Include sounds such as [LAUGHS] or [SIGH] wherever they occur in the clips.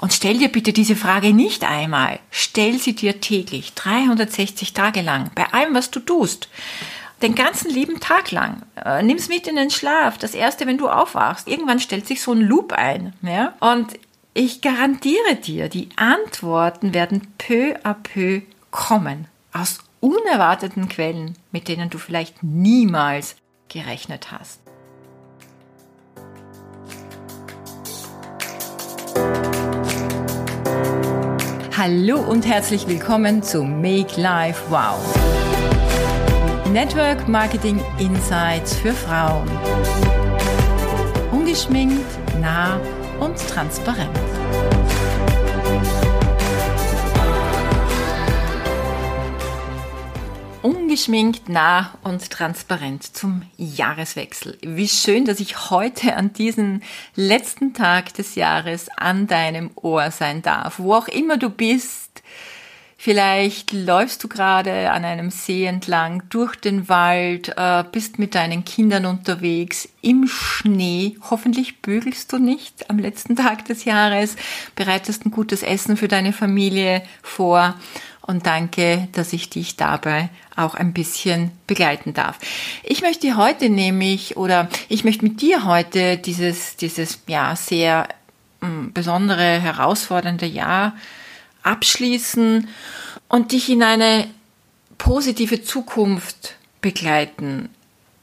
Und stell dir bitte diese Frage nicht einmal, stell sie dir täglich, 360 Tage lang, bei allem, was du tust. Den ganzen lieben Tag lang. Äh, nimm's mit in den Schlaf. Das erste, wenn du aufwachst. Irgendwann stellt sich so ein Loop ein. Ja? Und ich garantiere dir, die Antworten werden peu à peu kommen. Aus unerwarteten Quellen, mit denen du vielleicht niemals gerechnet hast. Hallo und herzlich willkommen zu Make Life Wow. Network Marketing Insights für Frauen. Ungeschminkt, nah und transparent. Ungeschminkt, nah und transparent zum Jahreswechsel. Wie schön, dass ich heute an diesem letzten Tag des Jahres an deinem Ohr sein darf. Wo auch immer du bist, Vielleicht läufst du gerade an einem See entlang durch den Wald, äh, bist mit deinen Kindern unterwegs im Schnee. Hoffentlich bügelst du nicht am letzten Tag des Jahres, bereitest ein gutes Essen für deine Familie vor und danke, dass ich dich dabei auch ein bisschen begleiten darf. Ich möchte heute nämlich oder ich möchte mit dir heute dieses, dieses ja sehr mh, hm, besondere, herausfordernde Jahr abschließen und dich in eine positive Zukunft begleiten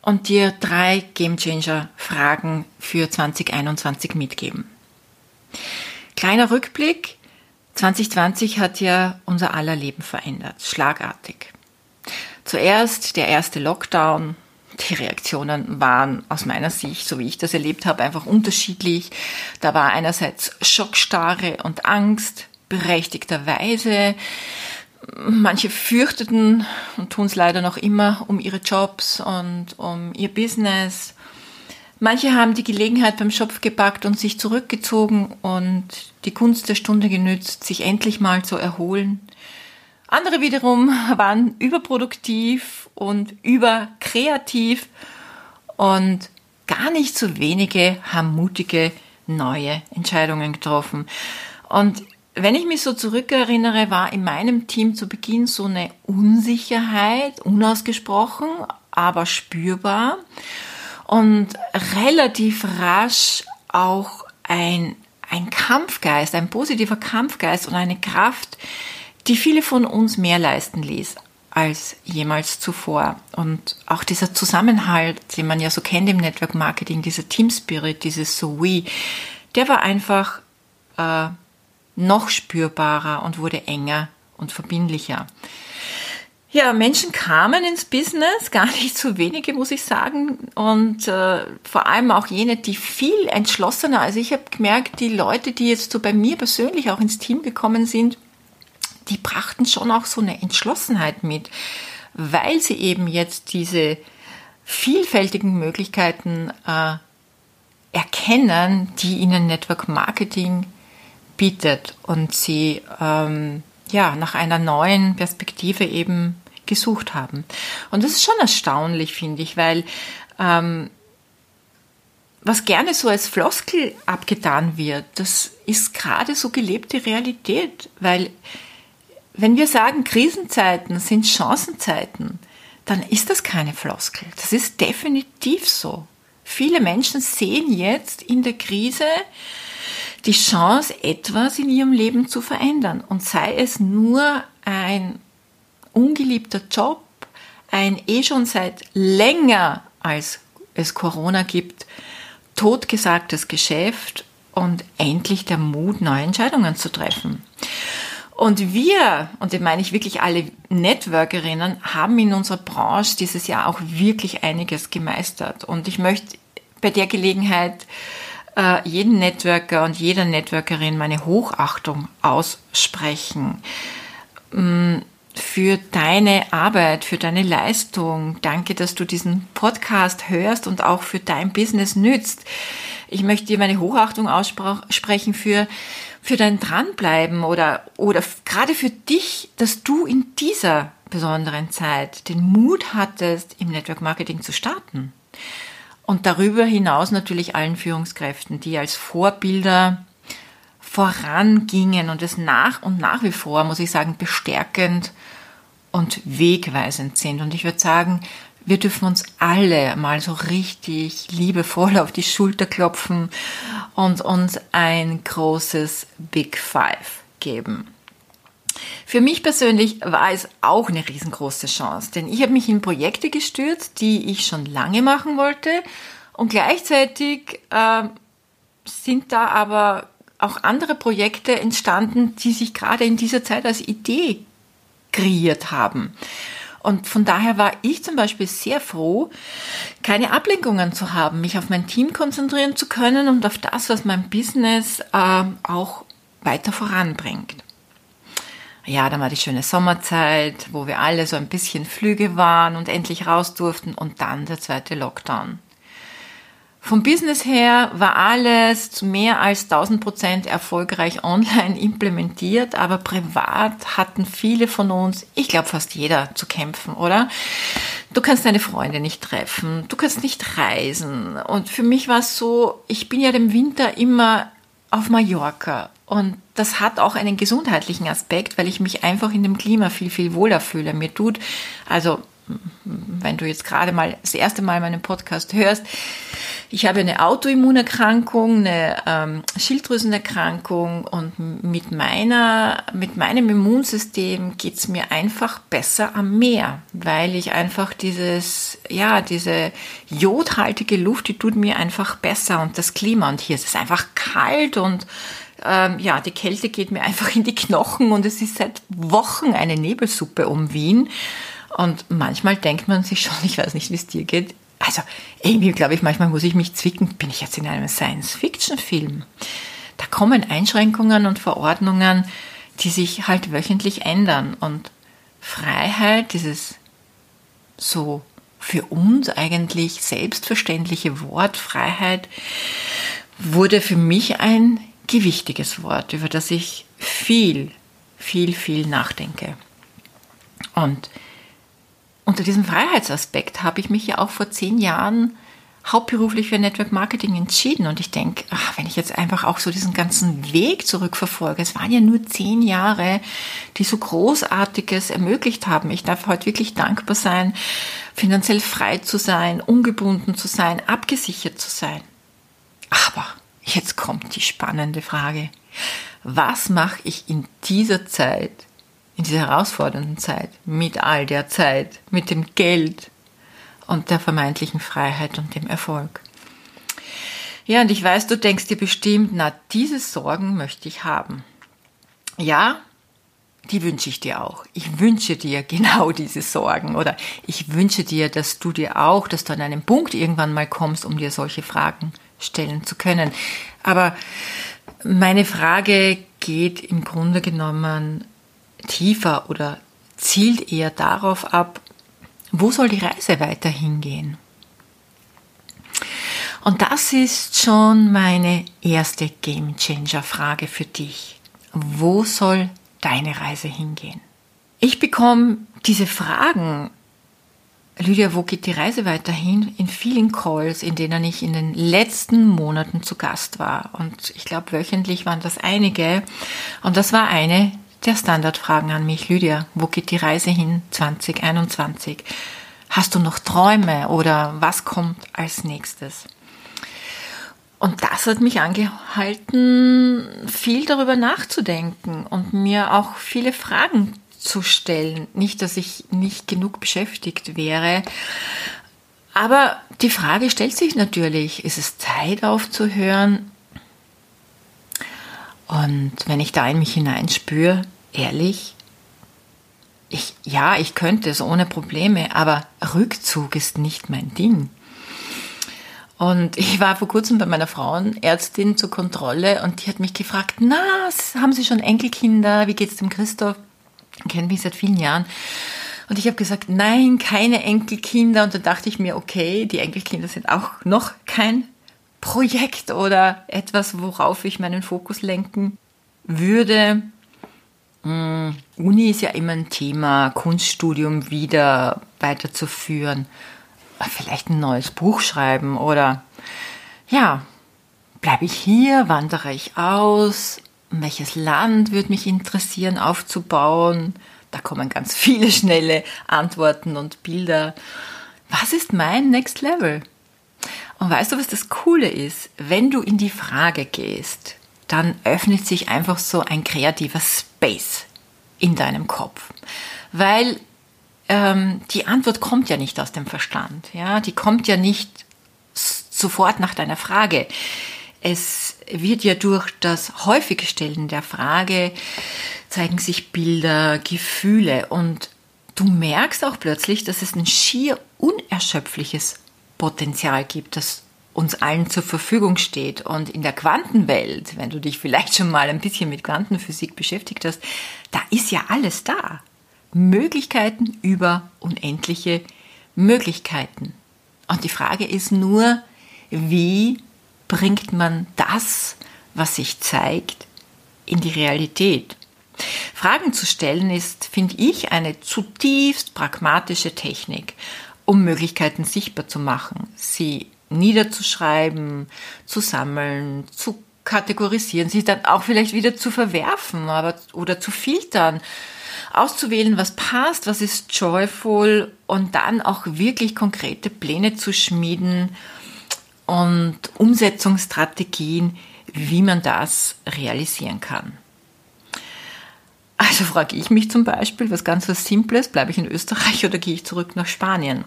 und dir drei Gamechanger Fragen für 2021 mitgeben. Kleiner Rückblick. 2020 hat ja unser aller Leben verändert, schlagartig. Zuerst der erste Lockdown. Die Reaktionen waren aus meiner Sicht, so wie ich das erlebt habe, einfach unterschiedlich. Da war einerseits Schockstarre und Angst, berechtigterweise. Manche fürchteten und tun es leider noch immer um ihre Jobs und um ihr Business. Manche haben die Gelegenheit beim Schopf gepackt und sich zurückgezogen und die Kunst der Stunde genützt, sich endlich mal zu erholen. Andere wiederum waren überproduktiv und überkreativ und gar nicht so wenige haben mutige neue Entscheidungen getroffen. Und wenn ich mich so zurückerinnere, war in meinem Team zu Beginn so eine Unsicherheit, unausgesprochen, aber spürbar und relativ rasch auch ein, ein Kampfgeist, ein positiver Kampfgeist und eine Kraft, die viele von uns mehr leisten ließ als jemals zuvor. Und auch dieser Zusammenhalt, den man ja so kennt im Network Marketing, dieser Team Spirit, dieses So We, der war einfach äh, noch spürbarer und wurde enger und verbindlicher. Ja, Menschen kamen ins Business, gar nicht so wenige, muss ich sagen. Und äh, vor allem auch jene, die viel entschlossener. Also ich habe gemerkt, die Leute, die jetzt so bei mir persönlich auch ins Team gekommen sind, die brachten schon auch so eine Entschlossenheit mit, weil sie eben jetzt diese vielfältigen Möglichkeiten äh, erkennen, die ihnen Network Marketing bietet und sie ähm, ja nach einer neuen Perspektive eben gesucht haben. Und das ist schon erstaunlich, finde ich, weil ähm, was gerne so als Floskel abgetan wird, das ist gerade so gelebte Realität, weil wenn wir sagen, Krisenzeiten sind Chancenzeiten, dann ist das keine Floskel. Das ist definitiv so. Viele Menschen sehen jetzt in der Krise die Chance, etwas in ihrem Leben zu verändern. Und sei es nur ein ungeliebter Job, ein eh schon seit länger als es Corona gibt, totgesagtes Geschäft und endlich der Mut, neue Entscheidungen zu treffen. Und wir, und das meine ich wirklich alle Networkerinnen, haben in unserer Branche dieses Jahr auch wirklich einiges gemeistert. Und ich möchte bei der Gelegenheit äh, jeden Networker und jeder Networkerin meine Hochachtung aussprechen. Mm, für deine Arbeit, für deine Leistung. Danke, dass du diesen Podcast hörst und auch für dein Business nützt. Ich möchte dir meine Hochachtung aussprechen für, für dein Dranbleiben oder, oder gerade für dich, dass du in dieser besonderen Zeit den Mut hattest, im Network Marketing zu starten. Und darüber hinaus natürlich allen Führungskräften, die als Vorbilder vorangingen und es nach und nach wie vor, muss ich sagen, bestärkend und wegweisend sind. Und ich würde sagen, wir dürfen uns alle mal so richtig liebevoll auf die Schulter klopfen und uns ein großes Big Five geben. Für mich persönlich war es auch eine riesengroße Chance, denn ich habe mich in Projekte gestürzt, die ich schon lange machen wollte und gleichzeitig äh, sind da aber auch andere Projekte entstanden, die sich gerade in dieser Zeit als Idee kreiert haben. Und von daher war ich zum Beispiel sehr froh, keine Ablenkungen zu haben, mich auf mein Team konzentrieren zu können und auf das, was mein Business äh, auch weiter voranbringt. Ja, dann war die schöne Sommerzeit, wo wir alle so ein bisschen Flüge waren und endlich raus durften und dann der zweite Lockdown. Vom Business her war alles zu mehr als 1000 Prozent erfolgreich online implementiert, aber privat hatten viele von uns, ich glaube fast jeder, zu kämpfen, oder? Du kannst deine Freunde nicht treffen, du kannst nicht reisen. Und für mich war es so, ich bin ja im Winter immer auf Mallorca und das hat auch einen gesundheitlichen Aspekt, weil ich mich einfach in dem Klima viel, viel wohler fühle. Mir tut, also wenn du jetzt gerade mal das erste Mal meinen Podcast hörst, ich habe eine Autoimmunerkrankung, eine ähm, Schilddrüsenerkrankung und mit meiner, mit meinem Immunsystem geht's mir einfach besser am Meer, weil ich einfach dieses, ja, diese jodhaltige Luft, die tut mir einfach besser und das Klima und hier ist es einfach kalt und ähm, ja, die Kälte geht mir einfach in die Knochen und es ist seit Wochen eine Nebelsuppe um Wien. Und manchmal denkt man sich schon, [LAUGHS] ich weiß nicht, wie es dir geht, also irgendwie glaube ich, manchmal muss ich mich zwicken, bin ich jetzt in einem Science-Fiction-Film? Da kommen Einschränkungen und Verordnungen, die sich halt wöchentlich ändern. Und Freiheit, dieses so für uns eigentlich selbstverständliche Wort Freiheit, wurde für mich ein gewichtiges Wort, über das ich viel, viel, viel nachdenke. Und unter diesem Freiheitsaspekt habe ich mich ja auch vor zehn Jahren hauptberuflich für Network Marketing entschieden. Und ich denke, ach, wenn ich jetzt einfach auch so diesen ganzen Weg zurückverfolge, es waren ja nur zehn Jahre, die so Großartiges ermöglicht haben. Ich darf heute wirklich dankbar sein, finanziell frei zu sein, ungebunden zu sein, abgesichert zu sein. Aber jetzt kommt die spannende Frage. Was mache ich in dieser Zeit, in dieser herausfordernden Zeit, mit all der Zeit, mit dem Geld und der vermeintlichen Freiheit und dem Erfolg. Ja, und ich weiß, du denkst dir bestimmt, na, diese Sorgen möchte ich haben. Ja, die wünsche ich dir auch. Ich wünsche dir [LAUGHS] genau diese Sorgen oder ich wünsche dir, dass du dir auch, dass du an einen Punkt irgendwann mal kommst, um dir solche Fragen stellen zu können. Aber meine Frage geht im Grunde genommen tiefer oder zielt eher darauf ab, wo soll die Reise weiterhin gehen? Und das ist schon meine erste Game Changer Frage für dich. Wo soll deine Reise hingehen? Ich bekomme diese Fragen, Lydia, wo geht die Reise weiterhin? In vielen Calls, in denen ich in den letzten Monaten zu Gast war. Und ich glaube, wöchentlich waren das einige. Und das war eine der Standardfragen an mich, Lydia, wo geht die Reise hin 2021? Hast du noch Träume oder was kommt als nächstes? Und das hat mich angehalten, viel darüber nachzudenken und mir auch viele Fragen zu stellen. Nicht, dass ich nicht genug beschäftigt wäre, aber die Frage stellt sich natürlich, ist es Zeit aufzuhören? Und wenn ich da in mich hineinspüre, ehrlich, ich, ja, ich könnte es ohne Probleme, aber Rückzug ist nicht mein Ding. Und ich war vor kurzem bei meiner Frauenärztin zur Kontrolle und die hat mich gefragt, na, haben Sie schon Enkelkinder? Wie geht's dem Christoph? Kennt mich seit vielen Jahren. Und ich habe gesagt, nein, keine Enkelkinder. Und da dachte ich mir, okay, die Enkelkinder sind auch noch kein Projekt oder etwas, worauf ich meinen Fokus lenken würde. Hm, Uni ist ja immer ein Thema, Kunststudium wieder weiterzuführen, vielleicht ein neues Buch schreiben oder ja, bleibe ich hier, wandere ich aus, welches Land würde mich interessieren aufzubauen? Da kommen ganz viele schnelle Antworten und Bilder. Was ist mein Next Level? Und weißt du, was das Coole ist? Wenn du in die Frage gehst, dann öffnet sich einfach so ein kreativer Space in deinem Kopf. Weil ähm, die Antwort kommt ja nicht aus dem Verstand. Ja? Die kommt ja nicht sofort nach deiner Frage. Es wird ja durch das häufige Stellen der Frage zeigen sich Bilder, Gefühle und du merkst auch plötzlich, dass es ein schier unerschöpfliches Potenzial gibt, das uns allen zur Verfügung steht. Und in der Quantenwelt, wenn du dich vielleicht schon mal ein bisschen mit Quantenphysik beschäftigt hast, da ist ja alles da. Möglichkeiten über unendliche Möglichkeiten. Und die Frage ist nur, wie bringt man das, was sich zeigt, in die Realität? Fragen zu stellen ist, finde ich, eine zutiefst pragmatische Technik, um Möglichkeiten sichtbar zu machen, sie niederzuschreiben, zu sammeln, zu kategorisieren, sie dann auch vielleicht wieder zu verwerfen aber, oder zu filtern, auszuwählen, was passt, was ist joyful und dann auch wirklich konkrete Pläne zu schmieden und Umsetzungsstrategien, wie man das realisieren kann. Also frage ich mich zum Beispiel, was ganz was Simples, bleibe ich in Österreich oder gehe ich zurück nach Spanien?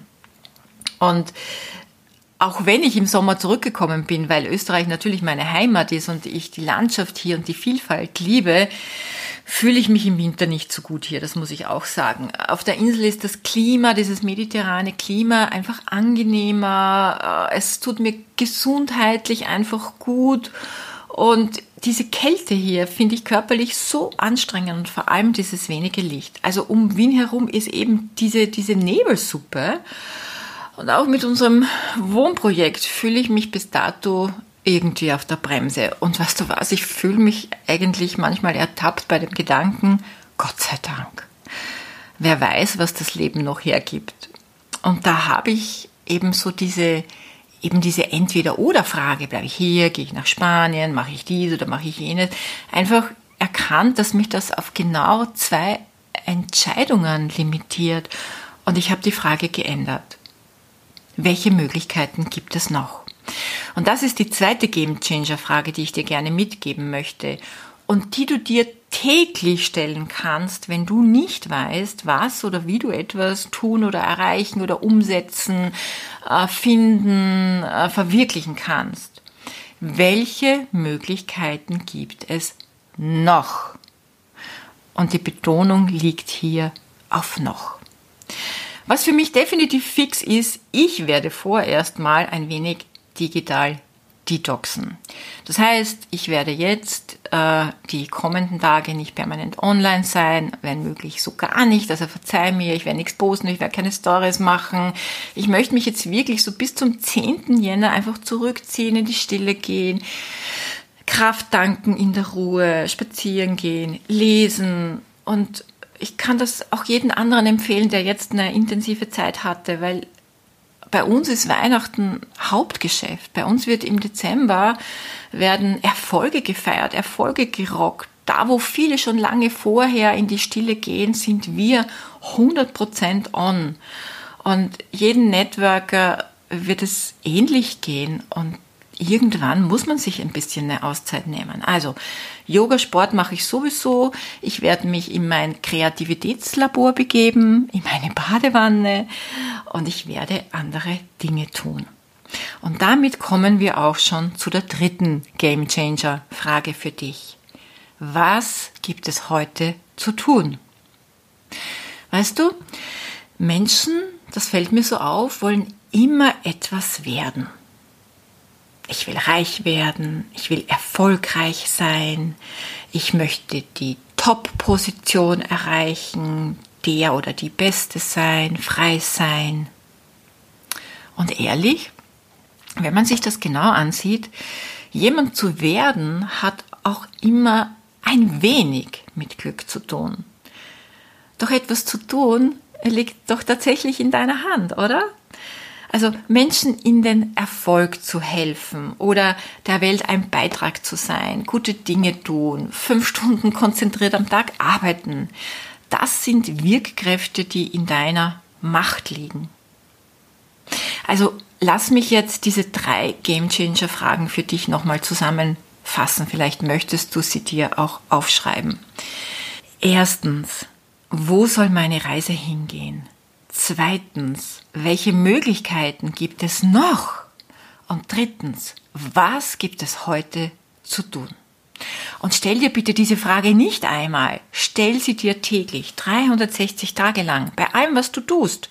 Und auch wenn ich im Sommer zurückgekommen bin, weil Österreich natürlich meine Heimat ist und ich die Landschaft hier und die Vielfalt liebe, fühle ich mich im Winter nicht so gut hier, das muss ich auch sagen. Auf der Insel ist das Klima, dieses mediterrane Klima einfach angenehmer, äh, es tut mir gesundheitlich einfach gut und diese Kälte hier finde ich körperlich so anstrengend und vor allem dieses wenige Licht. Also um Wien herum ist eben diese, diese Nebelsuppe. Und auch mit unserem Wohnprojekt fühle ich mich bis dato irgendwie auf der Bremse. Und weißt du was, ich fühle mich eigentlich manchmal ertappt bei dem Gedanken, Gott sei Dank. Wer weiß, was das Leben noch hergibt. Und da habe ich eben so diese, eben diese Entweder-Oder-Frage, bleibe ich hier, gehe ich nach Spanien, mache ich dies oder mache ich jenes, einfach erkannt, dass mich das auf genau zwei Entscheidungen limitiert. Und ich habe die Frage geändert. Welche Möglichkeiten gibt es noch? Und das ist die zweite Game Changer Frage, die ich dir gerne mitgeben möchte und die du dir täglich stellen kannst, wenn du nicht weißt, was oder wie du etwas tun oder erreichen oder umsetzen, äh, finden, äh, verwirklichen kannst. Welche Möglichkeiten gibt es noch? Und die Betonung liegt hier auf noch. Was für mich definitiv fix ist, ich werde vorerst mal ein wenig digital detoxen. Das heißt, ich werde jetzt äh, die kommenden Tage nicht permanent online sein, wenn möglich so gar nicht. Also verzeih mir, ich werde nichts posten, ich werde keine Stories machen. Ich möchte mich jetzt wirklich so bis zum 10. Jänner einfach zurückziehen, in die Stille gehen, Kraft danken in der Ruhe, spazieren gehen, lesen und ich kann das auch jeden anderen empfehlen, der jetzt eine intensive Zeit hatte, weil bei uns ist Weihnachten Hauptgeschäft. Bei uns wird im Dezember werden Erfolge gefeiert, Erfolge gerockt. Da, wo viele schon lange vorher in die Stille gehen, sind wir 100% on. Und jeden Networker wird es ähnlich gehen. Und irgendwann muss man sich ein bisschen eine Auszeit nehmen. Also Yoga, Sport mache ich sowieso. Ich werde mich in mein Kreativitätslabor begeben, in meine Badewanne und ich werde andere Dinge tun. Und damit kommen wir auch schon zu der dritten Game Changer Frage für dich. Was gibt es heute zu tun? Weißt du, Menschen, das fällt mir so auf, wollen immer etwas werden ich will reich werden, ich will erfolgreich sein, ich möchte die Top-Position erreichen, der oder die Beste sein, frei sein. Und ehrlich, wenn man sich das genau ansieht, jemand zu werden hat auch immer ein wenig mit Glück zu tun. Doch etwas zu tun liegt doch tatsächlich in deiner Hand, oder? Also Menschen in den Erfolg zu helfen oder der Welt ein Beitrag zu sein, gute Dinge tun, fünf [LAUGHS] Stunden konzentriert am Tag arbeiten. Das sind Wirkkräfte, die in deiner Macht liegen. Also lass mich jetzt diese drei Game Changer Fragen für dich nochmal zusammenfassen. Vielleicht möchtest du sie dir auch aufschreiben. Erstens, wo soll meine Reise hingehen? Zweitens, welche Möglichkeiten gibt es noch? Und drittens, was gibt es heute zu tun? Und stell dir bitte diese Frage nicht einmal, stell sie dir täglich, 360 Tage lang, bei allem, was du tust.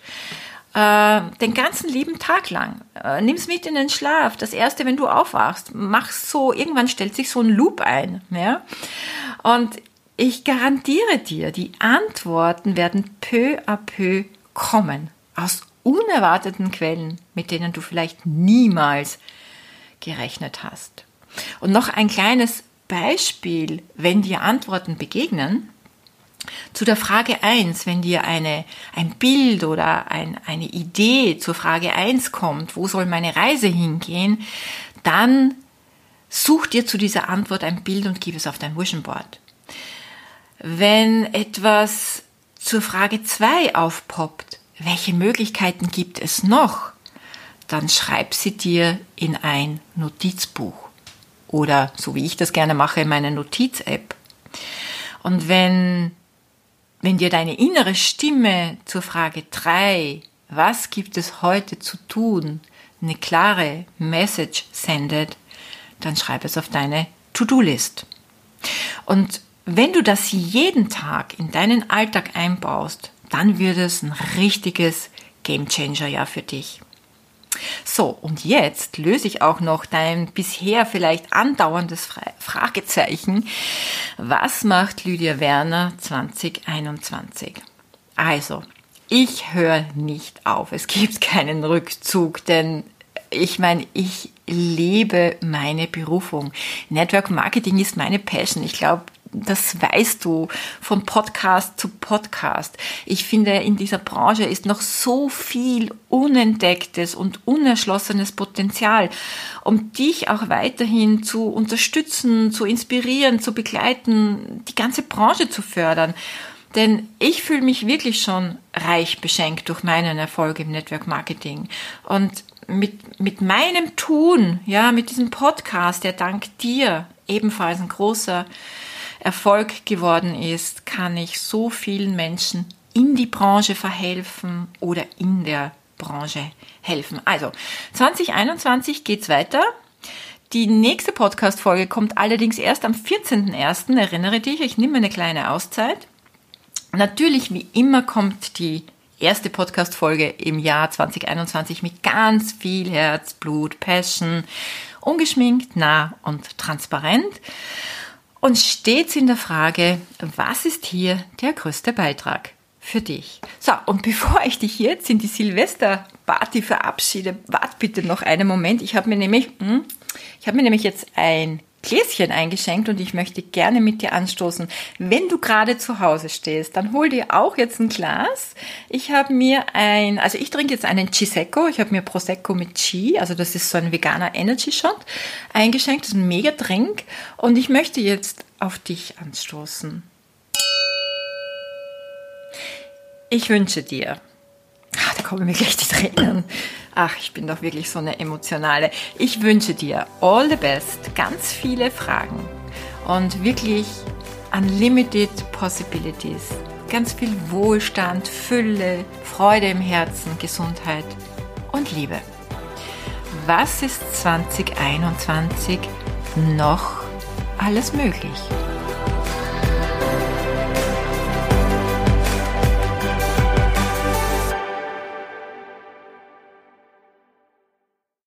Äh, den ganzen lieben Tag lang. Äh, nimm's mit in den Schlaf. Das erste, wenn du aufwachst, mach's so, irgendwann stellt sich so ein Loop ein, ja. Und ich garantiere dir, die Antworten werden peu à peu kommen. Aus unerwarteten Quellen, mit denen du vielleicht niemals gerechnet hast. Und noch ein kleines Beispiel, wenn dir Antworten begegnen. Zu der Frage 1, wenn dir eine, ein Bild oder ein, eine Idee zur Frage 1 kommt, wo soll meine Reise hingehen, dann such dir zu dieser Antwort ein Bild und gib es auf dein Vision Board. Wenn etwas zur Frage 2 aufpoppt, welche Möglichkeiten gibt es noch, dann schreib sie dir in ein Notizbuch oder so wie ich das gerne mache, in meine Notiz-App. Und wenn wenn dir deine innere Stimme zur Frage 3, was gibt es heute zu tun, eine klare Message sendet, dann schreib es auf deine To-Do-List. Und wenn du das jeden Tag in deinen Alltag einbaust, dann wird es ein richtiges Game Changer ja für dich. So, und jetzt löse ich auch noch dein bisher vielleicht andauerndes Fragezeichen. Was macht Lydia Werner 2021? Also, ich höre nicht auf. Es gibt keinen Rückzug, denn ich meine, ich lebe meine Berufung. Network Marketing ist meine Passion. Ich glaube, das weißt du von Podcast zu Podcast. Ich finde, in dieser Branche ist noch so viel unentdecktes und unerschlossenes Potenzial, um dich auch weiterhin zu unterstützen, zu inspirieren, zu begleiten, die ganze Branche zu fördern. Denn ich fühle mich wirklich schon reich beschenkt durch meinen Erfolg im Network Marketing. Und mit, mit meinem Tun, ja, mit diesem Podcast, der dank dir ebenfalls ein großer Erfolg geworden ist, kann ich so vielen Menschen in die Branche verhelfen oder in der Branche helfen. Also 2021 geht's weiter. Die nächste Podcast-Folge kommt allerdings erst am 14.01. Erinnere dich, ich nehme eine kleine Auszeit. Natürlich, wie immer, kommt die erste Podcast-Folge im Jahr 2021 mit ganz viel Herzblut, Passion, ungeschminkt, nah und transparent und stets in der Frage, was ist hier der größte Beitrag für dich? So, und bevor ich dich jetzt in die Silvesterparty verabschiede, wart bitte noch einen Moment. Ich habe mir nämlich, hm, ich habe mir nämlich jetzt ein Gläschen eingeschenkt und ich möchte gerne mit dir anstoßen. Wenn du gerade zu Hause stehst, dann hol dir auch jetzt ein Glas. Ich habe mir ein, also ich trinke jetzt einen Chisecco. Ich habe mir Prosecco mit Chi, also das ist so ein veganer Energy Shot, eingeschenkt. Das ist ein mega Drink und ich möchte jetzt auf dich anstoßen. Ich wünsche dir, ach, da kommen mir gleich die Tränen. Ach, ich bin doch wirklich so eine emotionale. Ich wünsche dir all the best, ganz viele Fragen und wirklich unlimited possibilities. Ganz viel Wohlstand, Fülle, Freude im Herzen, Gesundheit und Liebe. Was ist 2021 noch alles möglich?